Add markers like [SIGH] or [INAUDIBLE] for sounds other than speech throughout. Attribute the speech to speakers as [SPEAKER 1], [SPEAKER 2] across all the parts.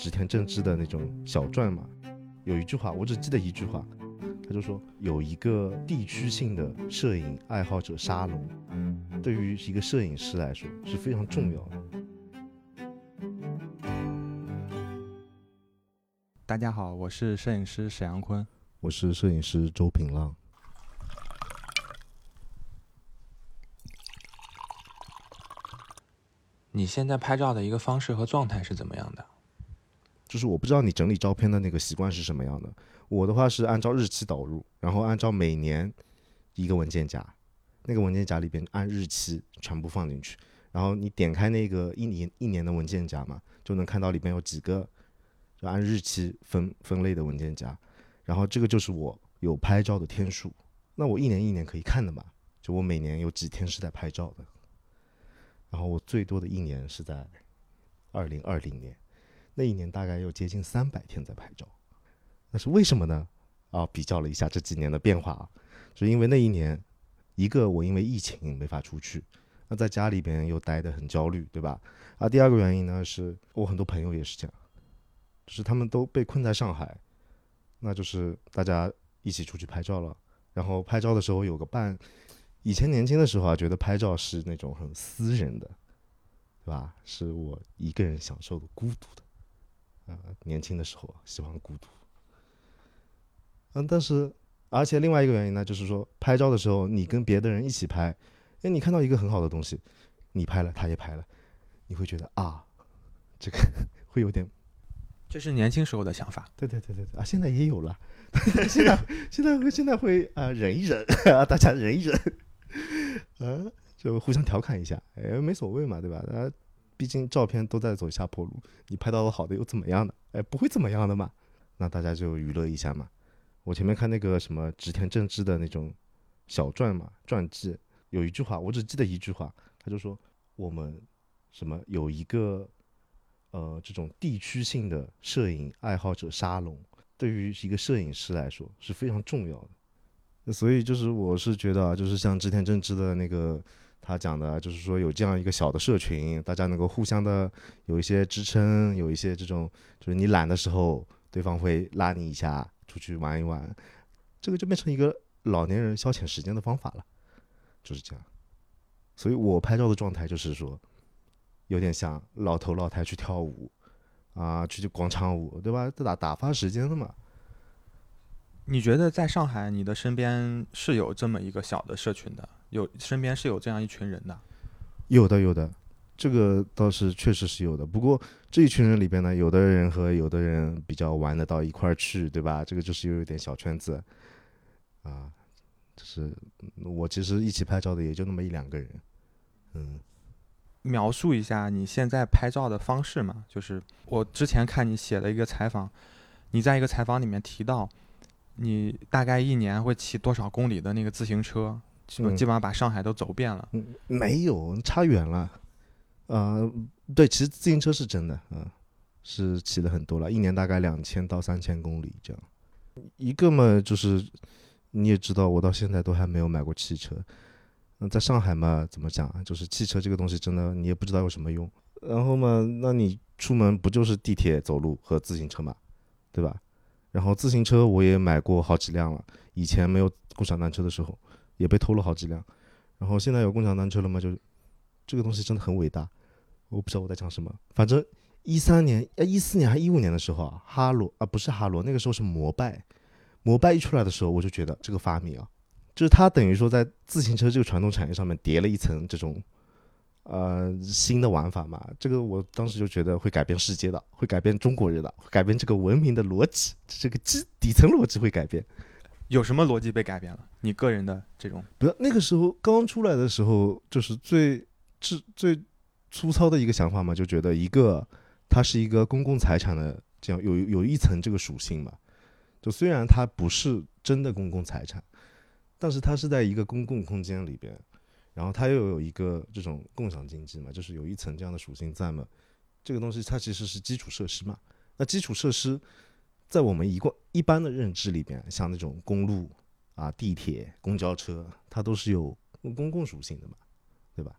[SPEAKER 1] 织田正治的那种小传嘛，有一句话我只记得一句话，他就说有一个地区性的摄影爱好者沙龙，对于一个摄影师来说是非常重要的。
[SPEAKER 2] 大家好，我是摄影师沈阳坤。
[SPEAKER 1] 我是摄影师周平浪。
[SPEAKER 2] 你现在拍照的一个方式和状态是怎么样的？
[SPEAKER 1] 就是我不知道你整理照片的那个习惯是什么样的。我的话是按照日期导入，然后按照每年一个文件夹，那个文件夹里边按日期全部放进去，然后你点开那个一年一年的文件夹嘛，就能看到里边有几个就按日期分分类的文件夹，然后这个就是我有拍照的天数。那我一年一年可以看的嘛，就我每年有几天是在拍照的。然后我最多的一年是在二零二零年，那一年大概有接近三百天在拍照，那是为什么呢？啊，比较了一下这几年的变化啊，是因为那一年，一个我因为疫情没法出去，那在家里边又待得很焦虑，对吧？啊，第二个原因呢，是我很多朋友也是这样，就是他们都被困在上海，那就是大家一起出去拍照了，然后拍照的时候有个伴。以前年轻的时候啊，觉得拍照是那种很私人的，对吧？是我一个人享受的孤独的，啊，年轻的时候喜欢孤独。嗯，但是而且另外一个原因呢，就是说拍照的时候，你跟别的人一起拍，哎，你看到一个很好的东西，你拍了，他也拍了，你会觉得啊，这个 [LAUGHS] 会有点，
[SPEAKER 2] 这是年轻时候的想法。
[SPEAKER 1] 对对对对对啊，现在也有了，[LAUGHS] 现在现在会现在会啊忍一忍啊，[LAUGHS] 大家忍一忍。嗯，就互相调侃一下，哎，没所谓嘛，对吧？啊，毕竟照片都在走下坡路，你拍到了好的又怎么样呢？哎，不会怎么样的嘛。那大家就娱乐一下嘛。我前面看那个什么织田正治的那种小传嘛，传记，有一句话，我只记得一句话，他就说我们什么有一个呃这种地区性的摄影爱好者沙龙，对于一个摄影师来说是非常重要的。所以就是我是觉得啊，就是像织田正治的那个他讲的，就是说有这样一个小的社群，大家能够互相的有一些支撑，有一些这种，就是你懒的时候，对方会拉你一下出去玩一玩，这个就变成一个老年人消遣时间的方法了，就是这样。所以我拍照的状态就是说，有点像老头老太去跳舞啊，去广场舞，对吧？打打发时间的嘛。
[SPEAKER 2] 你觉得在上海，你的身边是有这么一个小的社群的？有身边是有这样一群人的？
[SPEAKER 1] 有的，有的，这个倒是确实是有的。不过这一群人里边呢，有的人和有的人比较玩得到一块儿去，对吧？这个就是有一点小圈子啊。就是我其实一起拍照的也就那么一两个人。嗯，
[SPEAKER 2] 描述一下你现在拍照的方式嘛？就是我之前看你写了一个采访，你在一个采访里面提到。你大概一年会骑多少公里的那个自行车？基本基本上把上海都走遍了。
[SPEAKER 1] 嗯，没有，差远了。呃，对，骑自行车是真的，嗯，是骑了很多了，一年大概两千到三千公里这样。一个嘛，就是你也知道，我到现在都还没有买过汽车。那在上海嘛，怎么讲？就是汽车这个东西真的你也不知道有什么用。然后嘛，那你出门不就是地铁、走路和自行车嘛，对吧？然后自行车我也买过好几辆了，以前没有共享单车的时候，也被偷了好几辆。然后现在有共享单车了嘛，就这个东西真的很伟大。我不知道我在讲什么，反正一三年、一四年还一五年的时候啊，哈罗啊不是哈罗，那个时候是摩拜。摩拜一出来的时候，我就觉得这个发明啊，就是它等于说在自行车这个传统产业上面叠了一层这种。呃，新的玩法嘛，这个我当时就觉得会改变世界的，会改变中国人的，改变这个文明的逻辑，这个基底层逻辑会改变。
[SPEAKER 2] 有什么逻辑被改变了？你个人的这种？
[SPEAKER 1] 不，那个时候刚出来的时候，就是最最最粗糙的一个想法嘛，就觉得一个它是一个公共财产的这样有有一层这个属性嘛，就虽然它不是真的公共财产，但是它是在一个公共空间里边。然后它又有一个这种共享经济嘛，就是有一层这样的属性在嘛。这个东西它其实是基础设施嘛。那基础设施在我们一贯一般的认知里边，像那种公路啊、地铁、公交车，它都是有公共属性的嘛，对吧？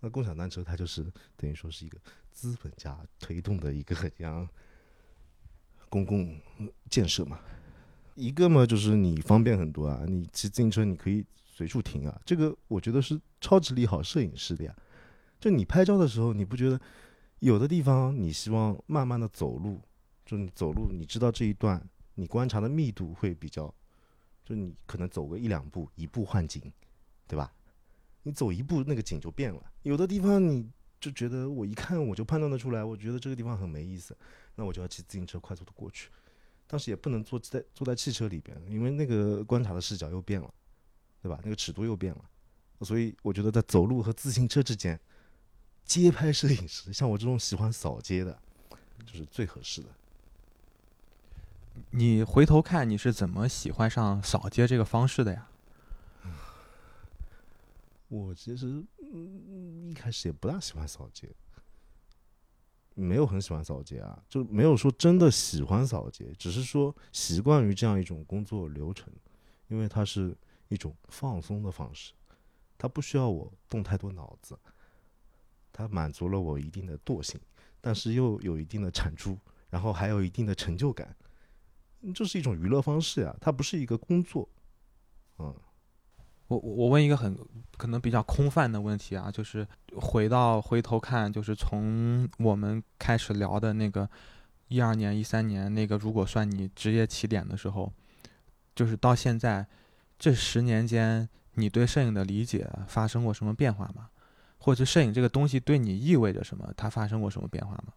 [SPEAKER 1] 那共享单车它就是等于说是一个资本家推动的一个这样公共建设嘛。一个嘛，就是你方便很多啊，你骑自行车你可以随处停啊，这个我觉得是超级利好摄影师的呀。就你拍照的时候，你不觉得有的地方你希望慢慢的走路，就你走路，你知道这一段你观察的密度会比较，就你可能走个一两步，一步换景，对吧？你走一步那个景就变了。有的地方你就觉得我一看我就判断得出来，我觉得这个地方很没意思，那我就要骑自行车快速的过去。但是也不能坐在坐在汽车里边，因为那个观察的视角又变了，对吧？那个尺度又变了，所以我觉得在走路和自行车之间，街拍摄影师像我这种喜欢扫街的，就是最合适的。
[SPEAKER 2] 你回头看你是怎么喜欢上扫街这个方式的呀？
[SPEAKER 1] 我其实一开始也不大喜欢扫街。没有很喜欢扫街啊，就没有说真的喜欢扫街，只是说习惯于这样一种工作流程，因为它是一种放松的方式，它不需要我动太多脑子，它满足了我一定的惰性，但是又有一定的产出，然后还有一定的成就感，这是一种娱乐方式呀，它不是一个工作，嗯。
[SPEAKER 2] 我我问一个很可能比较空泛的问题啊，就是回到回头看，就是从我们开始聊的那个一二年、一三年那个，如果算你职业起点的时候，就是到现在这十年间，你对摄影的理解发生过什么变化吗？或者摄影这个东西对你意味着什么？它发生过什么变化吗？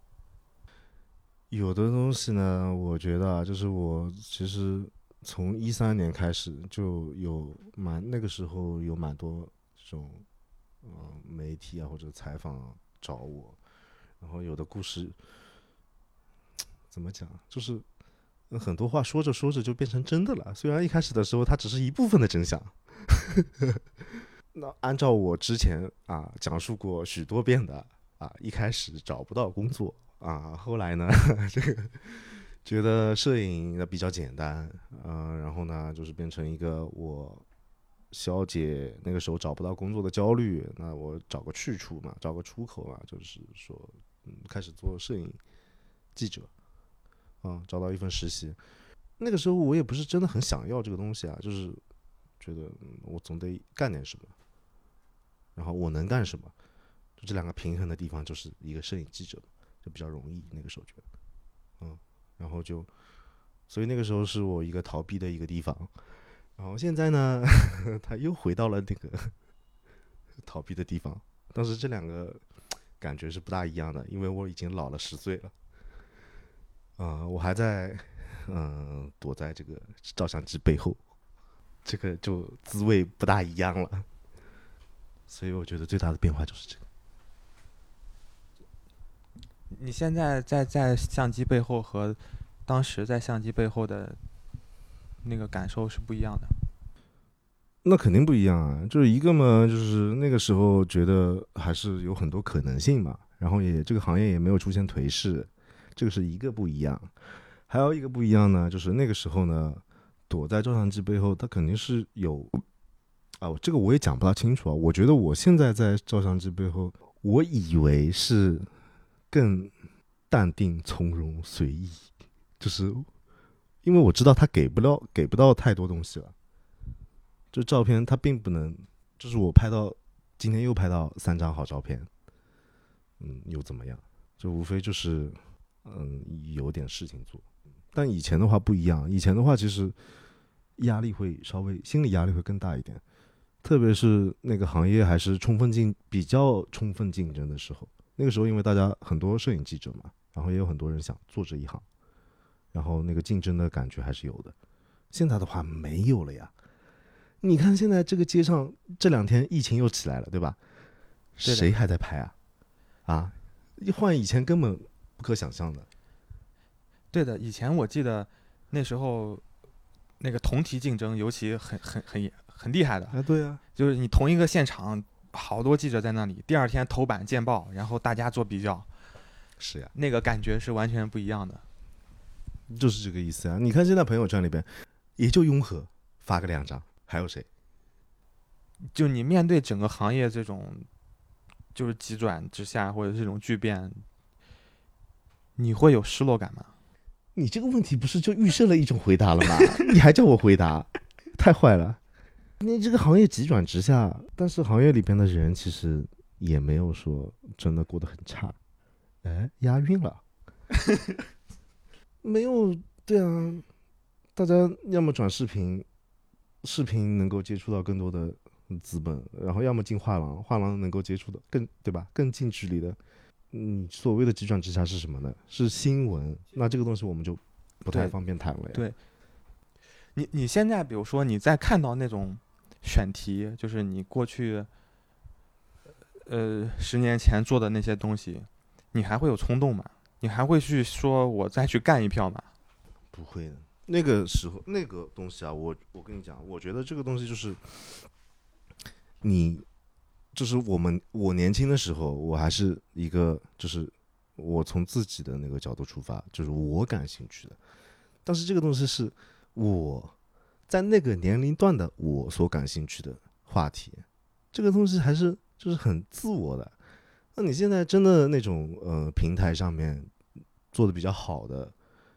[SPEAKER 1] 有的东西呢，我觉得啊就是我其实。从一三年开始就有蛮那个时候有蛮多这种嗯媒体啊或者采访找我，然后有的故事怎么讲，就是很多话说着说着就变成真的了。虽然一开始的时候它只是一部分的真相，[LAUGHS] 那按照我之前啊讲述过许多遍的啊，一开始找不到工作啊，后来呢 [LAUGHS] 这个。觉得摄影那比较简单，嗯，然后呢，就是变成一个我消解那个时候找不到工作的焦虑，那我找个去处嘛，找个出口嘛，就是说，嗯，开始做摄影记者，啊，找到一份实习。那个时候我也不是真的很想要这个东西啊，就是觉得我总得干点什么，然后我能干什么，就这两个平衡的地方，就是一个摄影记者，比较容易。那个时候觉得，嗯。然后就，所以那个时候是我一个逃避的一个地方，然后现在呢，[LAUGHS] 他又回到了那个逃避的地方，但是这两个感觉是不大一样的，因为我已经老了十岁了，啊，我还在嗯躲在这个照相机背后，这个就滋味不大一样了，所以我觉得最大的变化就是这个。
[SPEAKER 2] 你现在在在相机背后和当时在相机背后的那个感受是不一样的。
[SPEAKER 1] 那肯定不一样啊！就是一个嘛，就是那个时候觉得还是有很多可能性嘛，然后也这个行业也没有出现颓势，这个是一个不一样。还有一个不一样呢，就是那个时候呢，躲在照相机背后，它肯定是有啊，这个我也讲不大清楚啊。我觉得我现在在照相机背后，我以为是。更淡定、从容、随意，就是因为我知道他给不了、给不到太多东西了。就照片，他并不能，就是我拍到今天又拍到三张好照片，嗯，又怎么样？就无非就是嗯有点事情做。但以前的话不一样，以前的话其实压力会稍微心理压力会更大一点，特别是那个行业还是充分竞比较充分竞争的时候。那个时候，因为大家很多摄影记者嘛，然后也有很多人想做这一行，然后那个竞争的感觉还是有的。现在的话没有了呀。你看现在这个街上这两天疫情又起来了，对吧？谁还在拍啊？啊，换以前根本不可想象的。
[SPEAKER 2] 对的，以前我记得那时候那个同题竞争尤其很很很很厉害的。
[SPEAKER 1] 啊，对啊，
[SPEAKER 2] 就是你同一个现场。好多记者在那里，第二天头版见报，然后大家做比较，
[SPEAKER 1] 是呀，
[SPEAKER 2] 那个感觉是完全不一样的，
[SPEAKER 1] 就是这个意思啊！你看现在朋友圈里边，也就雍和发个两张，还有谁？
[SPEAKER 2] 就你面对整个行业这种，就是急转直下或者这种巨变，你会有失落感吗？
[SPEAKER 1] 你这个问题不是就预设了一种回答了吗？[LAUGHS] 你还叫我回答，太坏了！你这个行业急转直下，但是行业里边的人其实也没有说真的过得很差。哎，押韵了，[LAUGHS] 没有对啊，大家要么转视频，视频能够接触到更多的资本，然后要么进画廊，画廊能够接触的更对吧？更近距离的。嗯，所谓的急转直下是什么呢？是新闻。那这个东西我们就不太方便谈了呀。
[SPEAKER 2] 对你你现在比如说你在看到那种选题，就是你过去呃十年前做的那些东西，你还会有冲动吗？你还会去说我再去干一票吗？
[SPEAKER 1] 不会的。那个时候那个东西啊，我我跟你讲，我觉得这个东西就是你，就是我们我年轻的时候，我还是一个就是我从自己的那个角度出发，就是我感兴趣的。但是这个东西是我在那个年龄段的我所感兴趣的话题，这个东西还是就是很自我的。那你现在真的那种呃平台上面做的比较好的，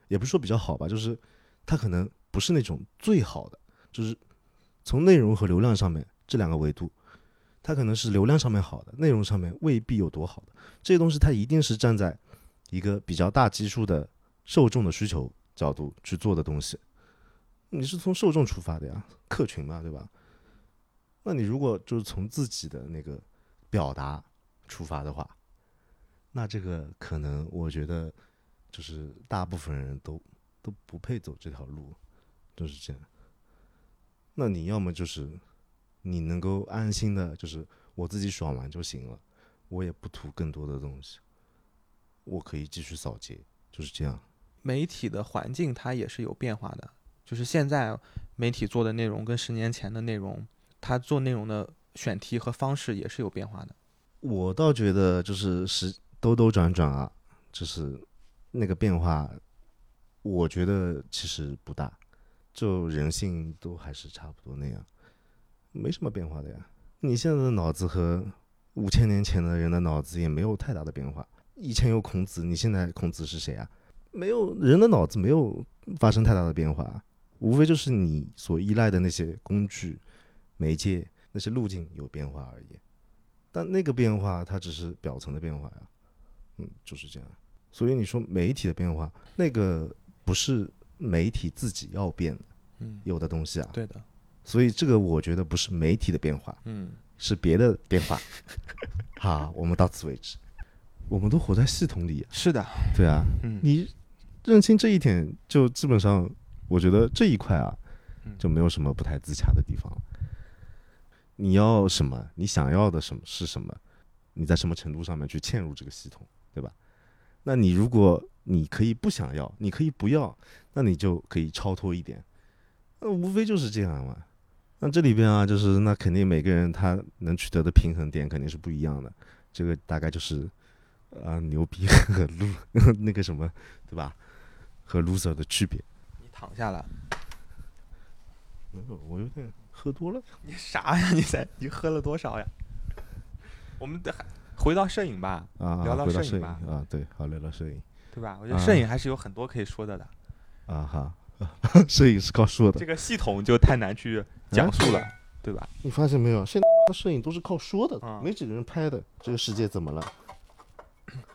[SPEAKER 1] 也不是说比较好吧，就是它可能不是那种最好的，就是从内容和流量上面这两个维度，它可能是流量上面好的，内容上面未必有多好的。这些东西它一定是站在一个比较大基数的受众的需求角度去做的东西。你是从受众出发的呀，客群嘛，对吧？那你如果就是从自己的那个表达出发的话，那这个可能我觉得就是大部分人都都不配走这条路，就是这样。那你要么就是你能够安心的，就是我自己爽完就行了，我也不图更多的东西，我可以继续扫街，就是这样。
[SPEAKER 2] 媒体的环境它也是有变化的，就是现在媒体做的内容跟十年前的内容，它做内容的选题和方式也是有变化的。
[SPEAKER 1] 我倒觉得就是时兜兜转转啊，就是那个变化，我觉得其实不大，就人性都还是差不多那样，没什么变化的呀。你现在的脑子和五千年前的人的脑子也没有太大的变化。以前有孔子，你现在孔子是谁啊？没有，人的脑子没有发生太大的变化，无非就是你所依赖的那些工具、媒介、那些路径有变化而已。但那个变化它只是表层的变化呀，嗯，就是这样。所以你说媒体的变化，那个不是媒体自己要变的，
[SPEAKER 2] 嗯，
[SPEAKER 1] 有的东西啊。
[SPEAKER 2] 对的，
[SPEAKER 1] 所以这个我觉得不是媒体的变化，
[SPEAKER 2] 嗯，
[SPEAKER 1] 是别的变化。[LAUGHS] 好，我们到此为止。我们都活在系统里，
[SPEAKER 2] 是的，
[SPEAKER 1] 对啊，
[SPEAKER 2] 嗯，
[SPEAKER 1] 你认清这一点，就基本上，我觉得这一块啊
[SPEAKER 2] 嗯，
[SPEAKER 1] 就没有什么不太自洽的地方了。你要什么？你想要的什么是什么？你在什么程度上面去嵌入这个系统，对吧？那你如果你可以不想要，你可以不要，那你就可以超脱一点。那无非就是这样嘛。那这里边啊，就是那肯定每个人他能取得的平衡点肯定是不一样的。这个大概就是啊、牛逼和 [LAUGHS] 路那个什么，对吧？和 loser 的区别。
[SPEAKER 2] 你躺下了，
[SPEAKER 1] 没有，我有点喝多了。[LAUGHS]
[SPEAKER 2] 你啥呀？你在你喝了多少呀？我们得还回到摄影吧，
[SPEAKER 1] 啊，
[SPEAKER 2] 聊聊
[SPEAKER 1] 摄影
[SPEAKER 2] 吧
[SPEAKER 1] 啊，对，好聊聊摄影
[SPEAKER 2] 对吧？我觉得摄影还是有很多可以说的的，
[SPEAKER 1] 啊哈，[LAUGHS] 摄影是靠说的
[SPEAKER 2] 这。个系统就太难去讲述了，对吧？
[SPEAKER 1] 你发现没有？现在的摄影都是靠说的，
[SPEAKER 2] 啊
[SPEAKER 1] 没几个人拍的。这个世界怎么了？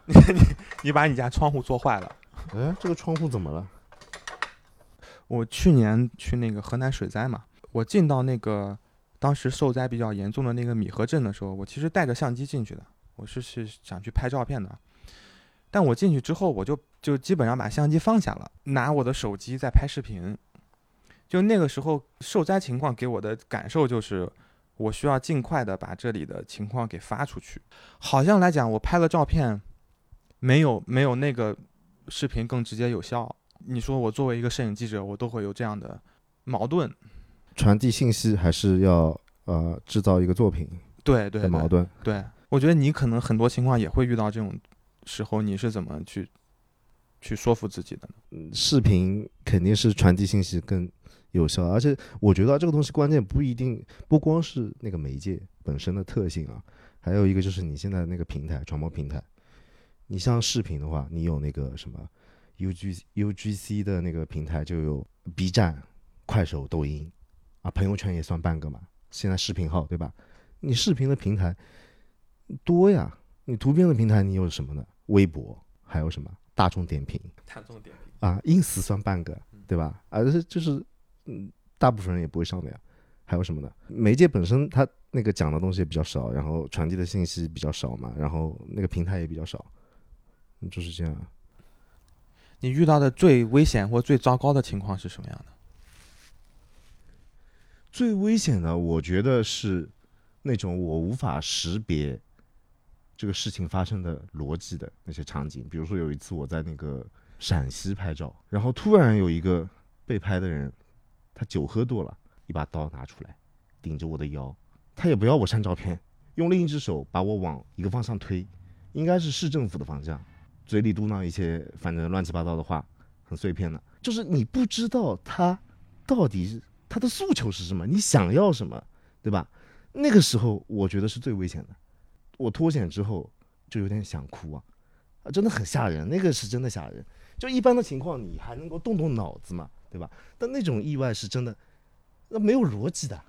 [SPEAKER 1] [LAUGHS]
[SPEAKER 2] 你把你家窗户做坏了。
[SPEAKER 1] 哎，这个窗户怎么了？
[SPEAKER 2] 我去年去那个河南水灾嘛，我进到那个当时受灾比较严重的那个米河镇的时候，我其实带着相机进去的，我是是想去拍照片的。但我进去之后，我就就基本上把相机放下了，拿我的手机在拍视频。就那个时候受灾情况给我的感受就是，我需要尽快的把这里的情况给发出去。好像来讲，我拍了照片，没有没有那个视频更直接有效。你说我作为一个摄影记者，我都会有这样的矛盾。
[SPEAKER 1] 传递信息还是要呃制造一个作品
[SPEAKER 2] 对对
[SPEAKER 1] 矛盾。
[SPEAKER 2] 对，我觉得你可能很多情况也会遇到这种时候，你是怎么去去说服自己的呢？
[SPEAKER 1] 嗯视频肯定是传递信息更有效，而且我觉得啊这个东西关键不一定不光是那个媒介本身的特性啊，还有一个就是你现在那个平台传播平台。你像视频的话，你有那个什么 U G U G C 的那个平台就有 B 站、快手、抖音，啊，朋友圈也算半个嘛。现在视频号对吧？你视频的平台多呀，你图片的平台你有什么呢？微博，还有什么大众点评
[SPEAKER 2] 大众点评，
[SPEAKER 1] 啊，ins 算半个对吧？啊，这就是嗯，大部分人也不会上的呀。还有什么呢？媒介本身它那个讲的东西也比较少，然后传递的信息比较少嘛，然后那个平台也比较少，嗯就是这样。
[SPEAKER 2] 你遇到的最危险或最糟糕的情况是什么样的？
[SPEAKER 1] 最危险的，我觉得是那种我无法识别这个事情发生的逻辑的那些场景。比如说有一次我在那个陕西拍照，然后突然有一个被拍的人，他酒喝多了，一把刀拿出来，顶着我的腰，他也不要我删照片，用另一只手把我往一个方向推，应该是市政府的方向，嘴里嘟囔一些反正乱七八糟的话，很碎片的，就是你不知道他到底他的诉求是什么，你想要什么，对吧？那个时候我觉得是最危险的。我脱险之后就有点想哭啊，啊，真的很吓人，那个是真的吓人。就一般的情况你还能够动动脑子嘛，对吧？但那种意外是真的，那没有逻辑的。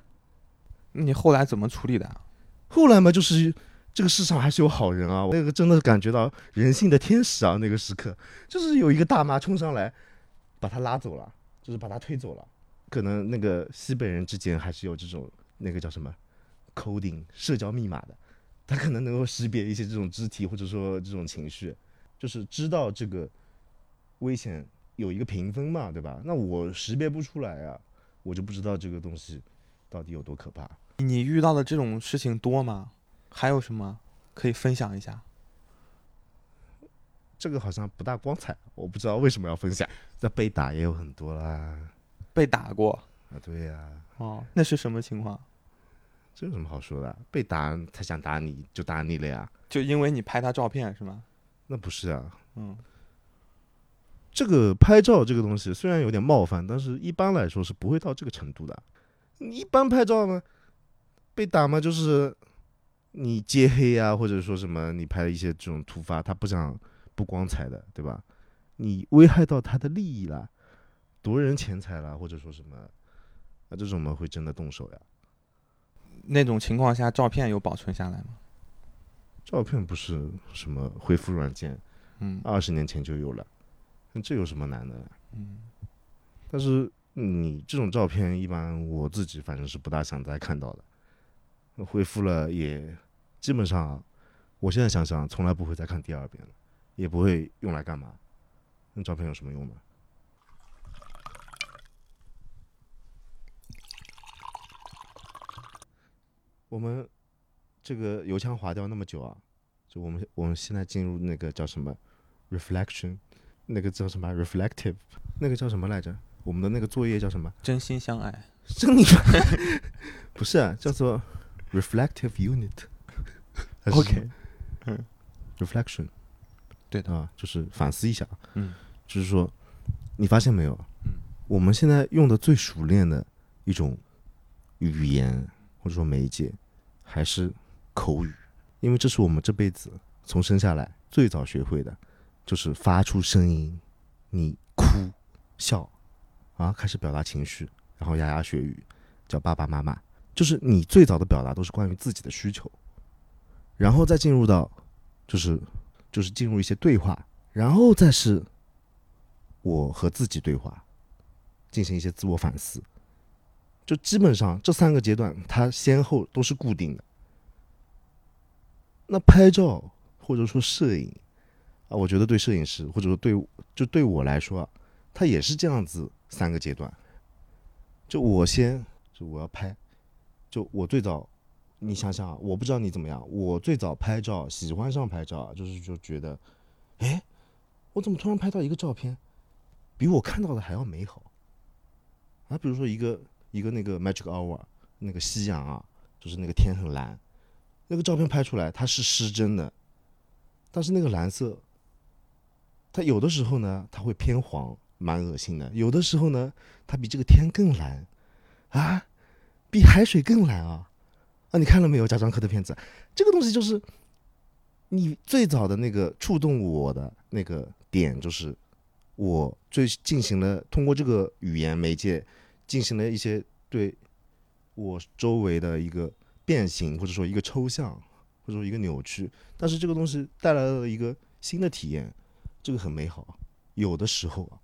[SPEAKER 2] 你后来怎么处理的？啊
[SPEAKER 1] 后来嘛，就是这个世上还是有好人啊，我那个真的感觉到人性的天使啊，那个时刻就是有一个大妈冲上来，把他拉走了，就是把他推走了。可能那个西北人之间还是有这种那个叫什么 coding 社交密码的，他可能能够识别一些这种肢体或者说这种情绪，就是知道这个危险有一个评分嘛，对吧？那我识别不出来啊，我就不知道这个东西到底有多可怕。
[SPEAKER 2] 你遇到的这种事情多吗？还有什么可以分享一下？
[SPEAKER 1] 这个好像不大光彩，我不知道为什么要分享。那被打也有很多啦，
[SPEAKER 2] 被打过
[SPEAKER 1] 啊，对呀、
[SPEAKER 2] 哦，那是什么情况？
[SPEAKER 1] 这有什么好说的？被打他想打你就打你了呀？
[SPEAKER 2] 就因为你拍他照片是吗？
[SPEAKER 1] 那不是啊，
[SPEAKER 2] 嗯，
[SPEAKER 1] 这个拍照这个东西虽然有点冒犯，但是一般来说是不会到这个程度的。你一般拍照呢，被打嘛就是你揭黑啊，或者说什么你拍了一些这种突发，他不想不光彩的，对吧？你危害到他的利益了，夺人钱财了，或者说什么，那这种嘛会真的动手呀。
[SPEAKER 2] 那种情况下，照片有保存下来吗？
[SPEAKER 1] 照片不是什么恢复软件，
[SPEAKER 2] 嗯
[SPEAKER 1] 二十年前就有了，那这有什么难的？
[SPEAKER 2] 嗯，
[SPEAKER 1] 但是你这种照片，一般我自己反正是不大想再看到的。恢复了也基本上，我现在想想，从来不会再看第二遍了，也不会用来干嘛。那照片有什么用呢？我们这个油腔滑调那么久啊，就我们我们现在进入那个叫什么 reflection，那个叫什么 reflective，那个叫什么来着？我们的那个作业叫什么？
[SPEAKER 2] 真心相爱。
[SPEAKER 1] 真你 [LAUGHS] 不是、啊、叫做 reflective unit
[SPEAKER 2] OK，嗯。
[SPEAKER 1] Reflection
[SPEAKER 2] 对的，
[SPEAKER 1] 啊，就是反思一下，
[SPEAKER 2] 嗯，
[SPEAKER 1] 就是说，你发现没有？
[SPEAKER 2] 嗯，
[SPEAKER 1] 我们现在用的最熟练的一种语言或者说媒介，还是口语，因为这是我们这辈子从生下来最早学会的，就是发出声音，你哭、笑啊，开始表达情绪，然后牙牙学语，叫爸爸妈妈，就是你最早的表达都是关于自己的需求，然后再进入到就是就是进入一些对话，然后再是我和自己对话，进行一些自我反思。就基本上这三个阶段，它先后都是固定的。那拍照或者说摄影啊，我觉得对摄影师或者说对就对我来说，它也是这样子三个阶段。就我先就我要拍，就我最早，你想想，我不知道你怎么样，我最早拍照喜欢上拍照，就是就觉得，哎，我怎么突然拍到一个照片，比我看到的还要美好啊？比如说一个一个那个 magic hour 那个夕阳啊，就是那个天很蓝，那个照片拍出来它是失真的，但是那个蓝色，它有的时候呢它会偏黄，蛮恶心的；有的时候呢，它比这个天更蓝啊，比海水更蓝啊！你看了没有？贾樟柯的片子，这个东西就是你最早的那个触动我的那个点，就是我最进行了通过这个语言媒介进行了一些对我周围的一个变形，或者说一个抽象，或者说一个扭曲，但是这个东西带来了一个新的体验，这个很美好。有的时候啊，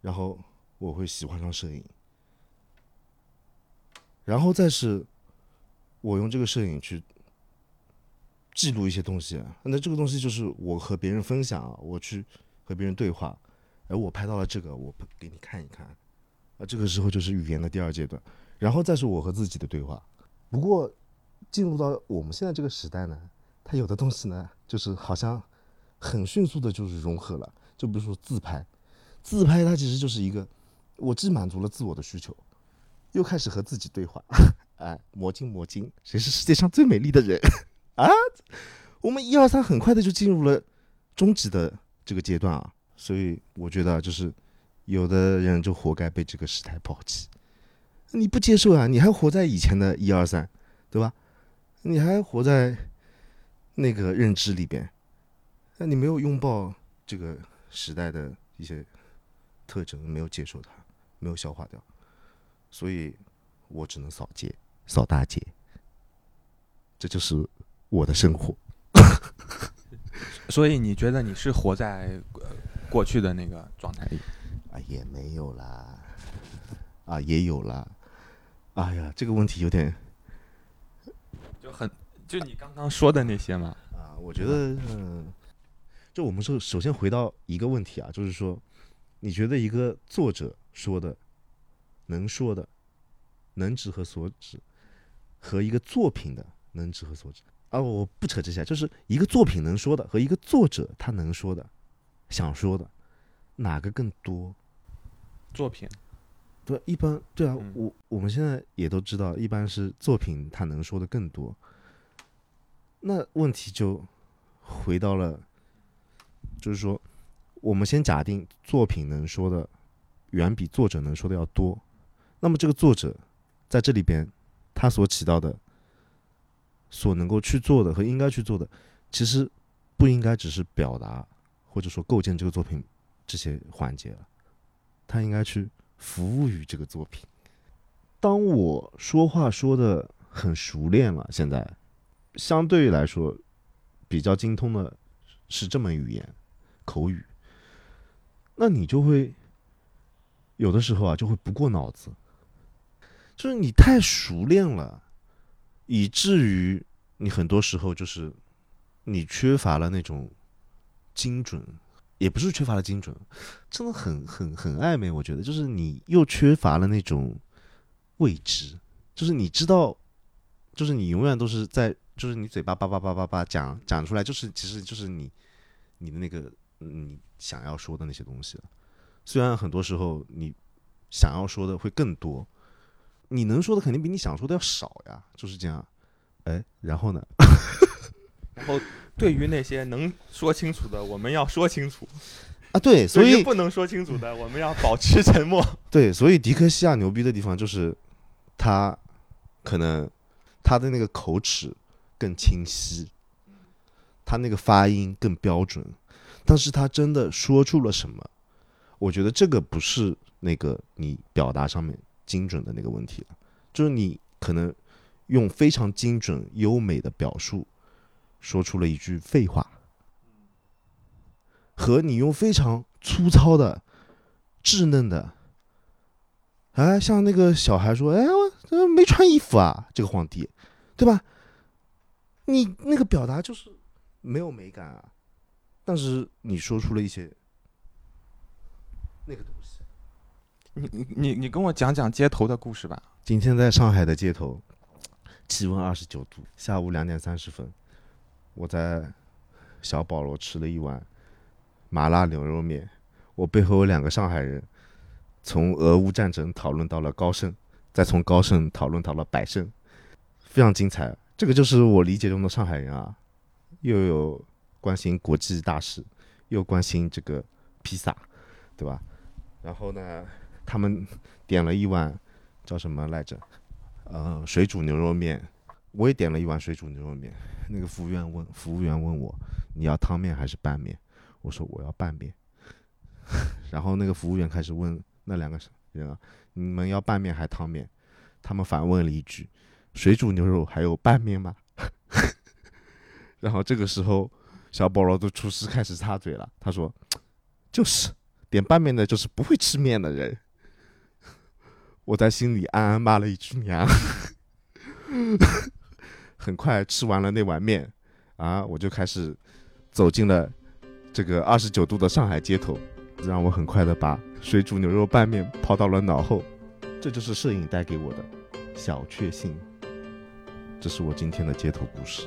[SPEAKER 1] 然后我会喜欢上摄影，然后再是我用这个摄影去记录一些东西，那这个东西就是我和别人分享，我去和别人对话，而我拍到了这个，我给你看一看，啊，这个时候就是语言的第二阶段，然后再是我和自己的对话。不过进入到我们现在这个时代呢，它有的东西呢，就是好像很迅速的就是融合了，就比如说自拍，自拍它其实就是一个，我既满足了自我的需求，又开始和自己对话，哎，魔镜魔镜，谁是世界上最美丽的人 [LAUGHS] 啊？我们一二三很快的就进入了终极的这个阶段啊，所以我觉得就是有的人就活该被这个时代抛弃。你不接受啊？你还活在以前的一二三，对吧？你还活在那个认知里边，那你没有拥抱这个时代的一些特征，没有接受它，没有消化掉，所以我只能扫街，扫大街，这就是我的生活。[LAUGHS]
[SPEAKER 2] 所以你觉得你是活在呃过去的那个状态里？
[SPEAKER 1] 啊，也没有啦，啊，也有啦。哎呀，这个问题有点
[SPEAKER 2] 就很就你刚刚说的那些嘛。
[SPEAKER 1] 啊，我觉得，嗯，就我们说，首先回到一个问题啊，就是说，你觉得一个作者说的能说的能指和所指，和一个作品的能指和所指啊，我不扯这些，就是一个作品能说的和一个作者他能说的、想说的，哪个更多？
[SPEAKER 2] 作品
[SPEAKER 1] 对，一般对啊，
[SPEAKER 2] 嗯
[SPEAKER 1] 我我们现在也都知道，一般是作品它能说的更多。那问题就回到了，就是说，我们先假定作品能说的远比作者能说的要多，那么这个作者在这里边他所起到的、所能够去做的和应该去做的，其实不应该只是表达或者说构建这个作品这些环节了，他应该去服务于这个作品。当我说话说的很熟练了，现在相对于来说比较精通的是这门语言，口语。那你就会有的时候啊，就会不过脑子，就是你太熟练了，以至于你很多时候就是你缺乏了那种精准，也不是缺乏了精准，真的很很很暧昧。我觉得就是你又缺乏了那种未知，就是你知道，就是你永远都是在，就是你嘴巴叭叭叭叭叭讲讲出来，就是其实就是你你的那个你想要说的那些东西。虽然很多时候你想要说的会更多，你能说的肯定比你想说的要少呀，就是这样。哎，然后呢？[LAUGHS]
[SPEAKER 2] 然后对于那些能说清楚的，我们要说清楚；
[SPEAKER 1] 啊，对，[LAUGHS] 所以
[SPEAKER 2] 不能说清楚的，我们要保持沉默。
[SPEAKER 1] 对，所以迪克西亚牛逼的地方就是他可能他的那个口齿更清晰，他那个发音更标准，但是他真的说出了什么？我觉得这个不是那个你表达上面精准的那个问题了，就是你可能用非常精准优美的表述说出了一句废话，和你用非常粗糙的、稚嫩的。哎，像那个小孩说：“哎，我呃没穿衣服啊，这个皇帝，对吧？”你那个表达就是没有美感啊，但是你说出了一些那个东西。
[SPEAKER 2] 你你你跟我讲讲街头的故事吧。
[SPEAKER 1] 今天在上海的街头，气温二十九度，下午两点三十分，我在小保罗吃了一碗麻辣牛肉面。我背后有两个上海人，从俄乌战争讨论到了高盛，再从高盛讨论到了百盛，非常精彩。这个就是我理解中的上海人啊，又有关心国际大事，又关心这个披萨，对吧？然后呢，他们点了一碗叫什么来着？呃，水煮牛肉面。我也点了一碗水煮牛肉面。那个服务员问，服务员问我，你要汤面还是拌面？我说我要拌面。[LAUGHS] 然后那个服务员开始问那两个人啊：“你们要拌面还汤面？”他们反问了一句：“水煮牛肉还有拌面吗？” [LAUGHS] 然后这个时候，小保罗的厨师开始插嘴了，他说：“就是点拌面的，就是不会吃面的人。”我在心里暗暗骂了一句娘。[LAUGHS] 很快吃完了那碗面，啊，我就开始走进了这个二十九度的上海街头，让我很快的把水煮牛肉拌面抛到了脑后。这就是摄影带给我的小确幸。这是我今天的街头故事。